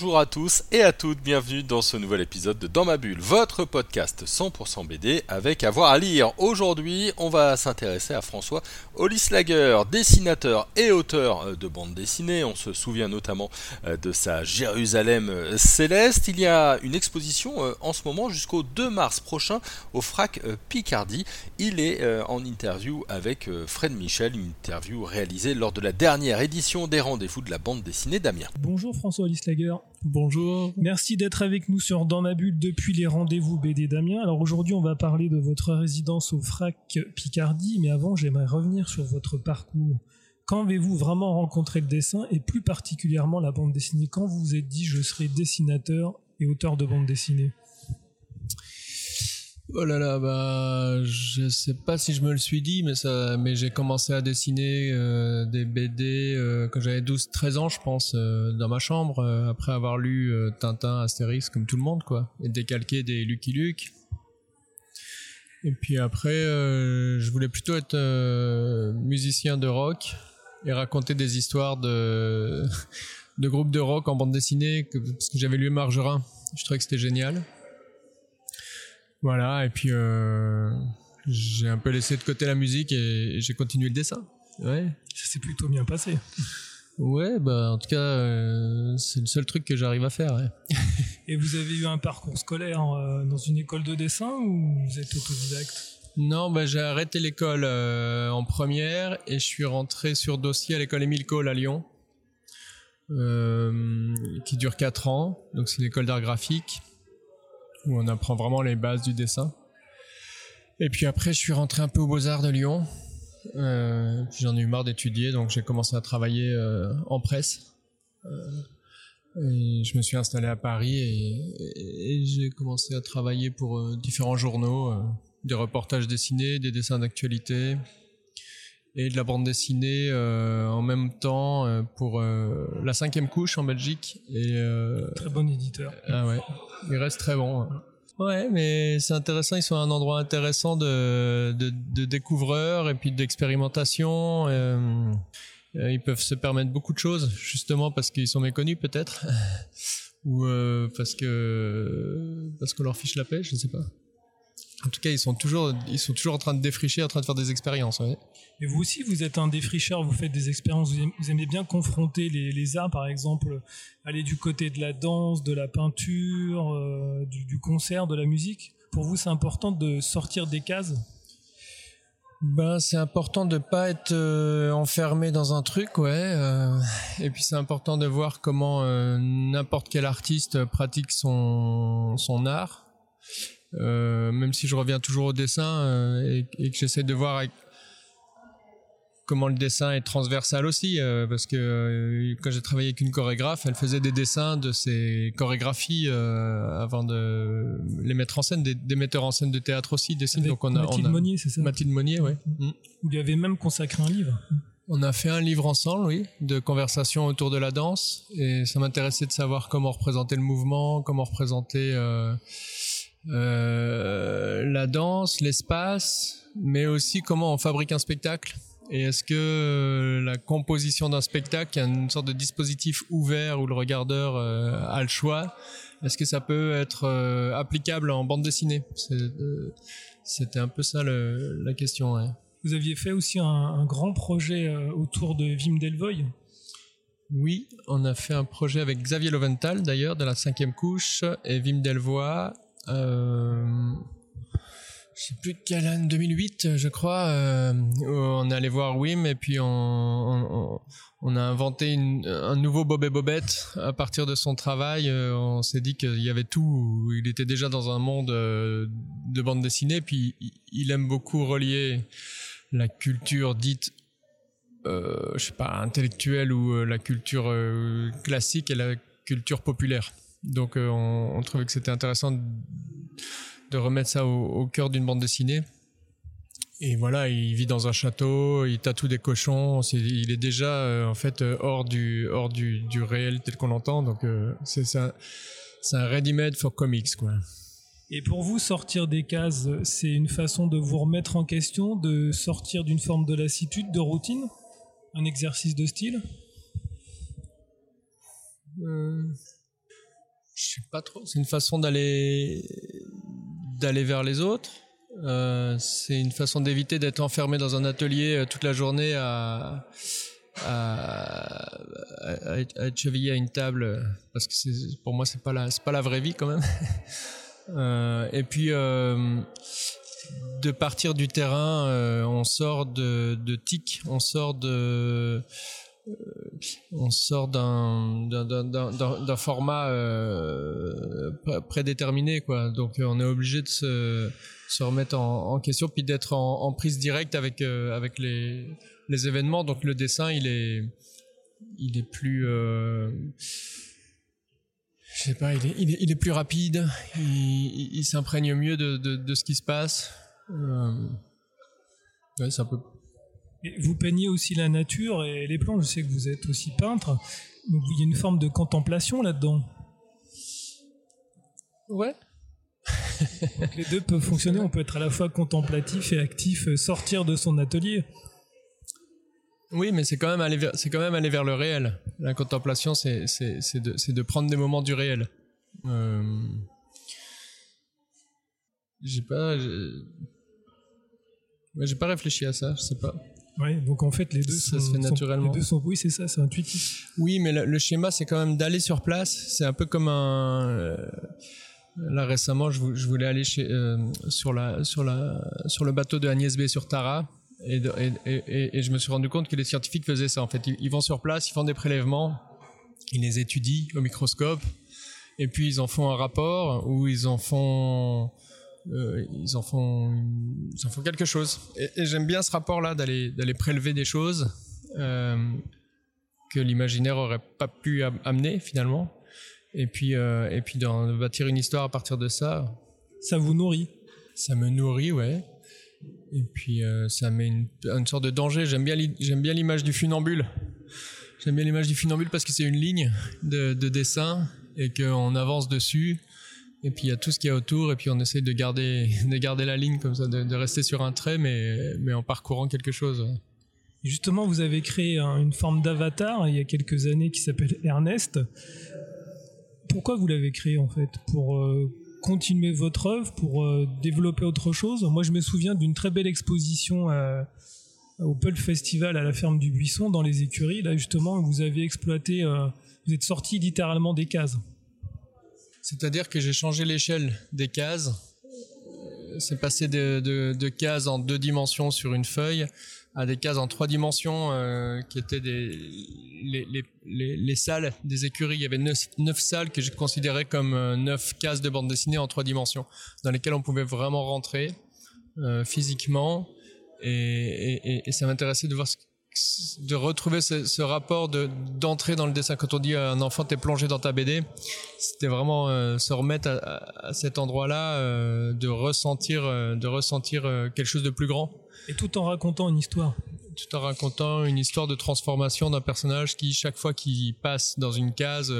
Bonjour à tous et à toutes, bienvenue dans ce nouvel épisode de Dans ma bulle, votre podcast 100% BD avec avoir à lire. Aujourd'hui, on va s'intéresser à François Ollislager, dessinateur et auteur euh, de bande dessinée. On se souvient notamment euh, de sa Jérusalem euh, céleste. Il y a une exposition en ce moment jusqu'au 2 mars prochain au FRAC Picardie. Il est en interview avec Fred Michel, une interview réalisée lors de la dernière édition des rendez-vous de la bande dessinée d'Amiens. Bonjour François Ollislager. Bonjour. Merci d'être avec nous sur Dans ma bulle depuis les rendez-vous BD Damien. Alors aujourd'hui, on va parler de votre résidence au FRAC Picardie, mais avant, j'aimerais revenir sur votre parcours. Quand avez-vous vraiment rencontré le dessin et plus particulièrement la bande dessinée? Quand vous vous êtes dit je serai dessinateur et auteur de bande dessinée? Oh là là, bah, je sais pas si je me le suis dit, mais ça, mais j'ai commencé à dessiner euh, des BD euh, quand j'avais 12-13 ans, je pense, euh, dans ma chambre, après avoir lu Tintin, Astérix, comme tout le monde, quoi, et décalqué des Lucky Luke. Et puis après, je voulais plutôt être musicien de rock et raconter des histoires de, de groupes de rock en bande dessinée, parce que j'avais lu Margerin. Je trouvais que c'était génial. Voilà, et puis euh, j'ai un peu laissé de côté la musique et, j'ai continué le dessin. Ouais. Ça s'est plutôt bien passé. Ouais, bah en tout cas, euh, c'est le seul truc que j'arrive à faire. Ouais. et vous avez eu un parcours scolaire euh, dans une école de dessin ou vous êtes autodidacte? Non, bah, j'ai arrêté l'école en première et je suis rentré sur dossier à l'école Émile Cole à Lyon, qui dure 4 ans. Donc c'est une école d'art graphique où on apprend vraiment les bases du dessin. Et puis après, je suis rentré un peu aux Beaux-Arts de Lyon. Euh, j'en ai eu marre d'étudier, donc j'ai commencé à travailler euh, en presse. Euh, et je me suis installé à Paris et, j'ai commencé à travailler pour différents journaux, des reportages dessinés, des dessins d'actualité et de la bande dessinée en même temps pour la cinquième couche en Belgique. Et, Très bon éditeur. Ah ouais. Il reste très bon. Hein. Ouais, mais c'est intéressant. Ils sont à un endroit intéressant de, de, découvreurs et puis d'expérimentation. Euh, euh, ils peuvent se permettre beaucoup de choses, justement parce qu'ils sont méconnus peut-être, ou euh, parce que parce qu'on leur fiche la paix, je ne sais pas. En tout cas, ils sont toujours, ils sont toujours en train de défricher, en train de faire des expériences. Et vous aussi, vous êtes un défricheur, vous faites des expériences, vous aimez, bien confronter les, arts, par exemple, aller du côté de la danse, de la peinture, euh, du, concert, de la musique. Pour vous, c'est important de sortir des cases? Ben, c'est important de pas être euh, enfermé dans un truc, ouais. Euh, et puis c'est important de voir comment n'importe quel artiste pratique son, son art euh, même si je reviens toujours au dessin euh, et, que j'essaie de voir comment le dessin est transversal aussi, euh, parce que quand j'ai travaillé avec une chorégraphe, elle faisait des dessins de ses chorégraphies avant de les mettre en scène, des, metteurs en scène de théâtre aussi dessinent. Donc on a, Mathilde Monnier, c'est ça? Mathilde Monnier, ouais. Mm. Vous lui avez même consacré un livre? On a fait un livre ensemble, oui, de conversation autour de la danse, et ça m'intéressait de savoir comment représenter le mouvement, comment représenter euh, la danse, l'espace, mais aussi comment on fabrique un spectacle. Et est-ce que euh, la composition d'un spectacle, une sorte de dispositif ouvert où le regardeur euh, a le choix, est-ce que ça peut être applicable en bande dessinée? C'était un peu ça la question. Vous aviez fait aussi un, grand projet autour de Wim Delvoye? Oui, on a fait un projet avec Xavier Loventhal d'ailleurs de la cinquième couche et Wim Delvoye euh, je sais plus quelle année, 2008, je crois. Euh, on est allé voir Wim et puis on, a inventé un nouveau Bob et Bobette à partir de son travail. Euh, on s'est dit qu'il y avait tout. Il était déjà dans un monde euh, de bande dessinée. Puis il aime beaucoup relier la culture dite, je sais pas, intellectuelle ou la culture classique et la culture populaire. Donc euh, on, trouvait que c'était intéressant de, remettre ça au, cœur d'une bande dessinée. et voilà, il vit dans un château, il tatoue des cochons. il est déjà en fait hors du hors du, réel tel qu'on l'entend. Donc c'est un ready-made for comics quoi. Et pour vous, sortir des cases, c'est une façon de vous remettre en question, de sortir d'une forme de lassitude, de routine Un exercice de style euh, Je sais pas trop. C'est une façon d'aller d'aller vers les autres. Euh, c'est une façon d'éviter d'être enfermé dans un atelier euh, toute la journée à, être chevillé à une table parce que pour moi c'est pas la c'est pas la vraie vie quand même Euh, et puis de partir du terrain, on sort de, de tic, on sort de on sort d'un format euh, prédéterminé donc on est obligé de se, remettre en, question puis d'être en, prise directe avec avec les événements donc le dessin il est plus euh, je sais pas, il est, plus rapide, il, s'imprègne mieux de, ce qui se passe. Euh, c'est un peu. Vous peignez aussi la nature et les plans. Je sais que vous êtes aussi peintre, donc il y a une forme de contemplation là-dedans. Ouais. les deux peuvent fonctionner. On peut être à la fois contemplatif et actif, sortir de son atelier. Oui, mais c'est quand même aller vers, c'est quand même aller vers le réel. La contemplation, c'est c'est c'est de c'est de prendre des moments du réel. Euh... J'ai pas, j'ai pas réfléchi à ça. Je sais pas. Oui, donc en fait les deux ça sont, se fait naturellement. Sont, les deux sont, oui, c'est ça, c'est intuitif. Oui, mais le, le schéma, c'est quand même d'aller sur place. C'est un peu comme un. Euh, là récemment, je, je, voulais aller chez, euh, sur la sur la sur le bateau de Agnès B sur Tara et, et, et, je me suis rendu compte que les scientifiques faisaient ça. En fait, ils, vont sur place, ils font des prélèvements, ils les étudient au microscope, et puis ils en font un rapport où ils en font, euh, ils en font, ils en font quelque chose. Et, j'aime bien ce rapport-là d'aller d'aller prélever des choses euh, que l'imaginaire aurait pas pu amener finalement, et puis euh, et puis de bâtir une histoire à partir de ça. Ça vous nourrit. Ça me nourrit, ouais. Et puis euh, ça met une, une, sorte de danger. J'aime bien, j'aime bien l'image du funambule. J'aime bien l'image du funambule parce que c'est une ligne de, de dessin et qu'on avance dessus. Et puis il y a tout ce qu'il y a autour et puis on essaie de garder, de garder la ligne comme ça, de, rester sur un trait mais, en parcourant quelque chose. Justement, vous avez créé un, une forme d'avatar il y a quelques années qui s'appelle Ernest. Pourquoi vous l'avez créé en fait? Pour euh, continuer votre œuvre, pour euh, développer autre chose? Moi, je me souviens d'une très belle exposition euh, au Pulp Festival à la ferme du Buisson, dans les écuries. Là, justement, vous avez exploité, vous êtes sorti littéralement des cases. C'est-à-dire que j'ai changé l'échelle des cases. C'est passé de, cases en deux dimensions sur une feuille à des cases en trois dimensions euh, qui étaient les, les, les, les, salles des écuries. Il y avait neuf, salles que je considérais comme euh, neuf cases de bande dessinée en trois dimensions, dans lesquelles on pouvait vraiment rentrer euh, physiquement. Et, et, et ça m'intéressait de voir ce, de retrouver ce, ce rapport de d'entrer dans le dessin quand on dit à un enfant t'es plongé dans ta BD c'était vraiment euh, se remettre à, à cet endroit là euh, de ressentir euh, de ressentir quelque chose de plus grand et tout en racontant une histoire. Tout en racontant une histoire de transformation d'un personnage qui, chaque fois qu'il passe dans une case,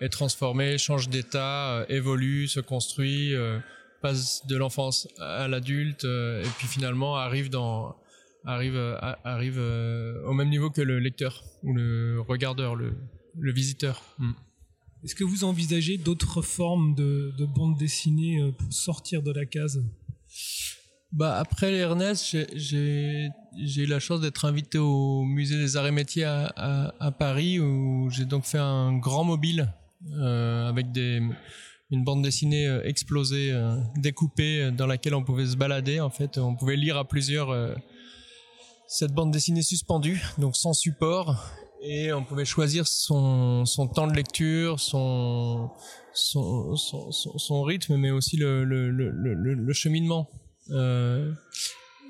est transformé, change d'état, évolue, se construit, passe de l'enfance à l'adulte, et puis finalement arrive dans arrive arrive au même niveau que le lecteur ou le regardeur, le, le visiteur. Mm. Est-ce que vous envisagez d'autres formes de, de bande dessinée pour sortir de la case? Bah après Ernest, j'ai eu la chance d'être invité au musée des arts et métiers à, à, à Paris où j'ai donc fait un grand mobile euh, avec des une bande dessinée euh, explosée, euh, découpée, dans laquelle on pouvait se balader. En fait, on pouvait lire à plusieurs euh, cette bande dessinée suspendue, donc sans support, et on pouvait choisir son, son temps de lecture, son son, son, son, rythme, mais aussi le, le, le, le, cheminement. Euh,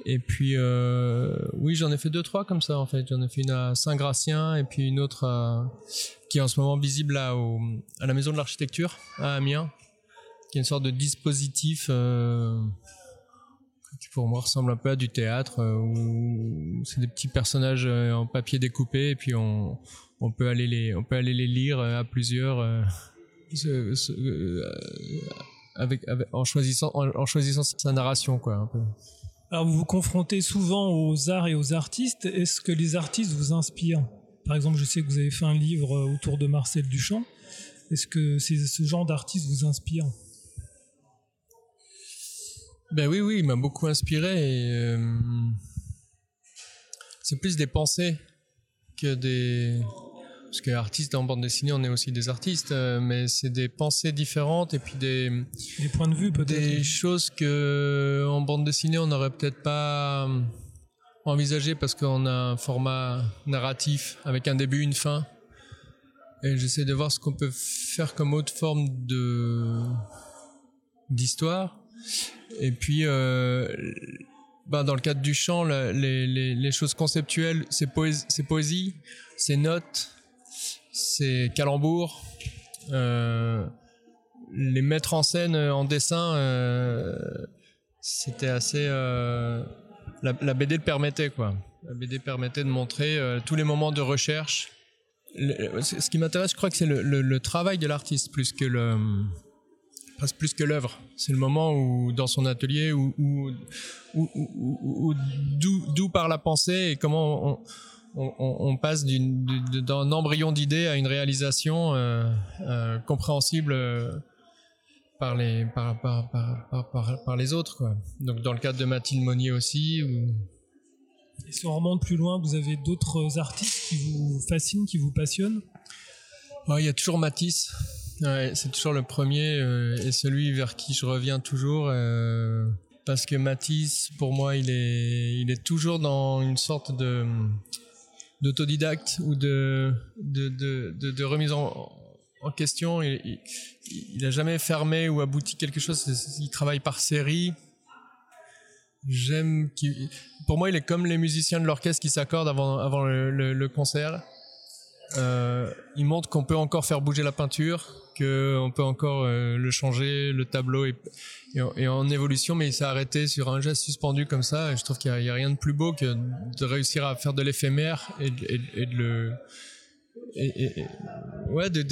et puis, euh, oui, j'en ai fait deux, trois comme ça, en fait. J'en ai fait une à Saint-Gratien et puis une autre qui est en ce moment visible là, à la Maison de l'Architecture, à Amiens, qui est une sorte de dispositif euh, qui pour moi ressemble un peu à du théâtre où c'est des petits personnages en papier découpé et puis on, on peut aller les on peut aller les lire à plusieurs avec, en choisissant en, choisissant sa narration quoi. Alors vous vous confrontez souvent aux arts et aux artistes. Est-ce que les artistes vous inspirent? Par exemple, je sais que vous avez fait un livre autour de Marcel Duchamp. Est-ce que ce genre d'artiste vous inspire Ben oui, oui, il m'a beaucoup inspiré. Euh, c'est plus des pensées que des parce que artiste en bande dessinée, on est aussi des artistes, euh, mais c'est des pensées différentes et puis des des points de vue peut-être des choses que en bande dessinée on n'aurait peut-être pas euh, envisagé parce qu'on a un format narratif avec un début, une fin. Et j'essaie de voir ce qu'on peut faire comme autre forme de d'histoire. Et puis, euh, ben dans le cadre du chant, les, les, les choses conceptuelles, c'est poésie, c'est poésie, notes, c'est calembour. Euh, les mettre en scène en dessin, euh, c'était assez. Euh, la, BD le permettait, quoi. La BD permettait de montrer tous les moments de recherche. ce qui m'intéresse, je crois que c'est le, travail de l'artiste plus que le presque plus que l'œuvre. C'est le moment où, dans son atelier, où, où, d'où par la pensée et comment on, on, passe d'un embryon d'idée à une réalisation euh, euh, compréhensible euh, par les par, par, par, par, les autres quoi. Donc dans le cadre de Mathilde Monnier aussi Et si on remonte plus loin, vous avez d'autres artistes qui vous fascinent, qui vous passionnent? Il y a toujours Matisse. C'est toujours le premier et celui vers qui je reviens toujours parce que Matisse, pour moi, il est, il est toujours dans une sorte de, d'autodidacte ou de, de, de, remise en, question. Il, il, a jamais fermé ou abouti quelque chose. Il travaille par série. J'aime pour moi, il est comme les musiciens de l'orchestre qui s'accordent avant, avant le concert. Euh, il montre qu'on peut encore faire bouger la peinture, qu'on peut encore euh, le changer, le tableau est, en évolution, mais il s'est arrêté sur un geste suspendu comme ça. Et je trouve qu'il n'y a, rien de plus beau que de réussir à faire de l'éphémère et, de le... ouais, de,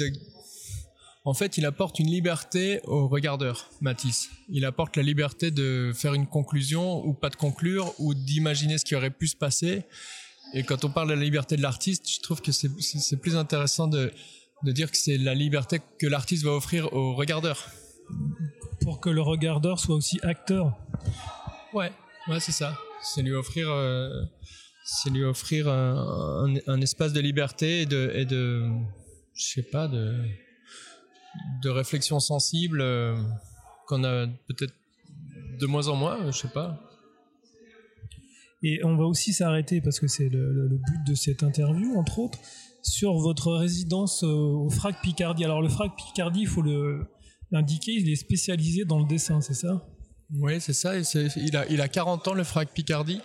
en fait, il apporte une liberté au regardeur, Matisse. Il apporte la liberté de faire une conclusion ou pas de conclure ou d'imaginer ce qui aurait pu se passer et quand on parle de la liberté de l'artiste, je trouve que c'est plus intéressant de, de dire que c'est la liberté que l'artiste va offrir au regardeur. Pour que le regardeur soit aussi acteur. Ouais, ouais, c'est ça. C'est lui offrir, euh, c'est lui offrir un, un, espace de liberté et de, et de, je sais pas, de, de réflexion sensible euh, qu'on a peut-être de moins en moins, je sais pas. Et on va aussi s'arrêter, parce que c'est le, but de cette interview, entre autres, sur votre résidence au FRAC Picardie. Alors le FRAC Picardie, il faut l'indiquer, il est spécialisé dans le dessin, c'est ça? Oui, c'est ça. il, a, il a 40 ans, le FRAC Picardie.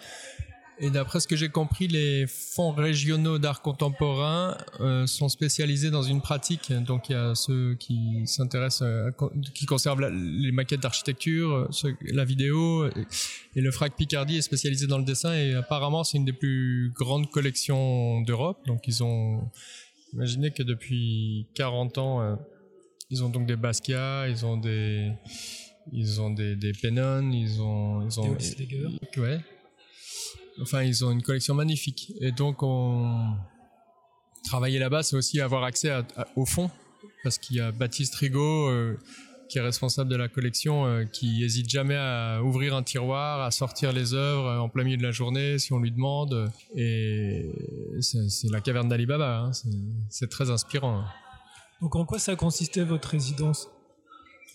Et d'après ce que j'ai compris, les fonds régionaux d'art contemporain euh, sont spécialisés dans une pratique. Donc il y a ceux qui s'intéressent, qui conservent les maquettes d'architecture, la vidéo, et, le FRAC Picardie est spécialisé dans le dessin. Et apparemment, c'est une des plus grandes collections d'Europe. Donc ils ont, imaginez que depuis 40 ans, euh, ils ont donc des Basquiat, ils ont des, ils ont des, des Pennon, ils ont, ils ont, des ouais Enfin, ils ont une collection magnifique. Et donc, on travailler là-bas, c'est aussi avoir accès au fond, parce qu'il y a Baptiste Rigaud, euh, qui est responsable de la collection, euh, qui hésite jamais à ouvrir un tiroir, à sortir les œuvres en plein milieu de la journée si on lui demande. Et c'est la caverne d'Alibaba. Hein. C'est très inspirant. Hein. Donc, en quoi ça consistait votre résidence?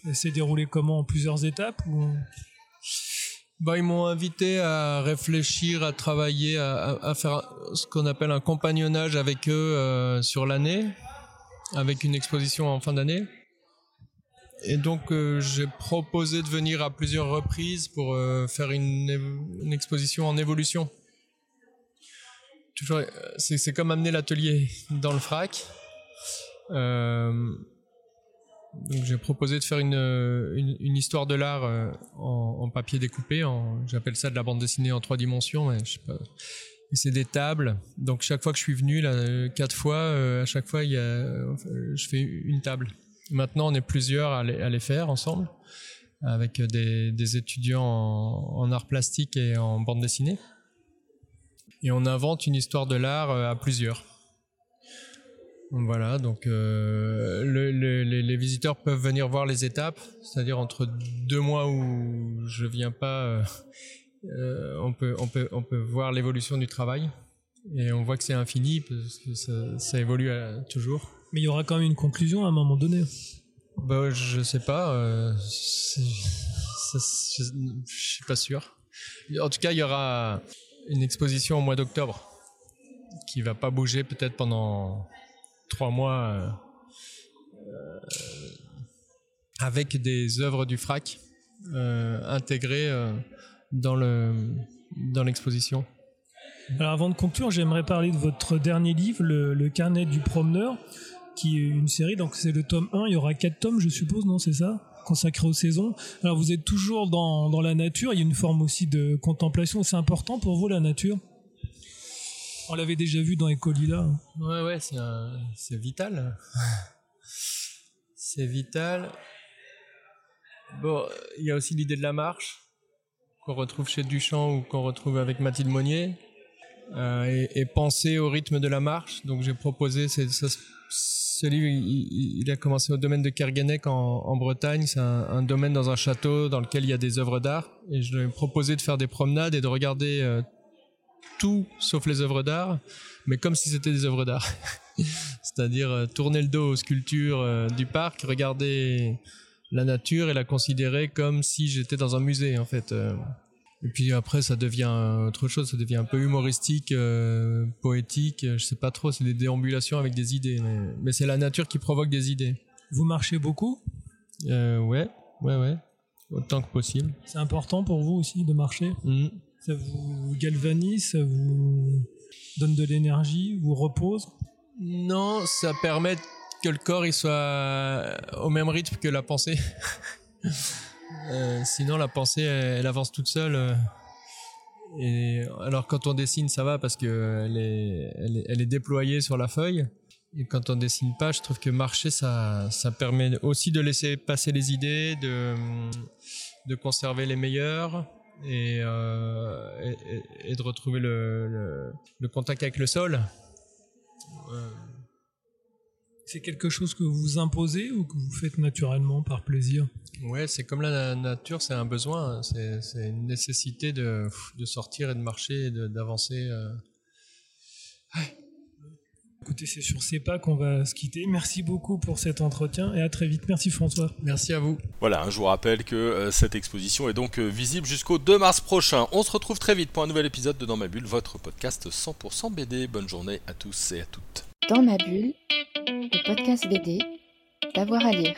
Elle s'est déroulée comment? En plusieurs étapes ou? Bah, ils m'ont invité à réfléchir, à travailler, à, faire ce qu'on appelle un compagnonnage avec eux euh, sur l'année, avec une exposition en fin d'année. Et donc euh, j'ai proposé de venir à plusieurs reprises pour euh, faire une, une, exposition en évolution. Toujours, c'est comme amener l'atelier dans le frac. Donc j'ai proposé de faire une, une, une histoire de l'art euh, en, papier découpé. J'appelle ça de la bande dessinée en trois dimensions. Mais. Et c'est des tables. Donc chaque fois que je suis venu, là, quatre fois, euh, à chaque fois, il y a, euh, je fais une table. Maintenant, on est plusieurs à les, faire ensemble, avec des, étudiants en, en art plastique et en bande dessinée. Et on invente une histoire de l'art euh, à plusieurs. Voilà, donc euh, le, le, les, les, visiteurs peuvent venir voir les étapes, c'est-à-dire entre deux mois où je viens pas, euh, euh, on, peut, on, peut, on peut voir l'évolution du travail et on voit que c'est infini parce que ça, ça évolue à, toujours. Mais il y aura quand même une conclusion à un moment donné. Bah, je sais pas, euh, je, je suis pas sûr. En tout cas, il y aura une exposition au mois d'octobre qui va pas bouger peut-être pendant trois mois euh, euh, avec des œuvres du FRAC euh, intégrées dans le dans l'exposition. Alors avant de conclure, j'aimerais parler de votre dernier livre, le, carnet du promeneur, qui est une série, donc c'est le tome 1, il y aura quatre tomes je suppose, non c'est ça consacré aux saisons. Alors vous êtes toujours dans, dans la nature, il y a une forme aussi de contemplation, c'est important pour vous la nature? On l'avait déjà vu dans Ecolila. Ouais, ouais, c'est vital. c'est vital. Bon, il y a aussi l'idée de la marche, qu'on retrouve chez Duchamp ou qu'on retrouve avec Mathilde Monnier, euh, et, penser au rythme de la marche. Donc j'ai proposé, ça, ce livre, il, a commencé au domaine de Kerguenec en, Bretagne. C'est un, un, domaine dans un château dans lequel il y a des œuvres d'art. Et je lui ai proposé de faire des promenades et de regarder euh, tout sauf les œuvres d'art, mais comme si c'était des œuvres d'art. C'est-à-dire euh, tourner le dos aux sculptures euh, du parc, regarder la nature et la considérer comme si j'étais dans un musée en fait. Euh. Et puis après ça devient autre chose, ça devient un peu humoristique, euh, poétique, je sais pas trop, c'est des déambulations avec des idées, mais, mais c'est la nature qui provoque des idées. Vous marchez beaucoup? Euh, Ouais, ouais, ouais, autant que possible. C'est important pour vous aussi de marcher? Mmh. Ça vous galvanise, ça vous donne de l'énergie, vous repose Non, ça permet que le corps il soit au même rythme que la pensée. euh, sinon, la pensée, elle, avance toute seule. euh, Et alors, quand on dessine, ça va parce que elle est, elle est, elle est déployée sur la feuille. Et quand on dessine pas, je trouve que marcher, ça, ça permet aussi de laisser passer les idées, de, de conserver les meilleures et, euh, et, et, de retrouver le, le, le, contact avec le sol. Euh... C'est quelque chose que vous imposez ou que vous faites naturellement par plaisir? Ouais, c'est comme la nature, c'est un besoin, c'est une nécessité de, de sortir et de marcher et d'avancer. Euh... Ouais. Écoutez, c'est sur CEPA qu'on va se quitter. Merci beaucoup pour cet entretien et à très vite. Merci François. Merci à vous. Voilà, hein, je vous rappelle que euh, cette exposition est donc euh, visible jusqu'au 2 mars prochain. On se retrouve très vite pour un nouvel épisode de Dans ma bulle, votre podcast 100% BD. Bonne journée à tous et à toutes. Dans ma bulle, le podcast BD, d'avoir à lire.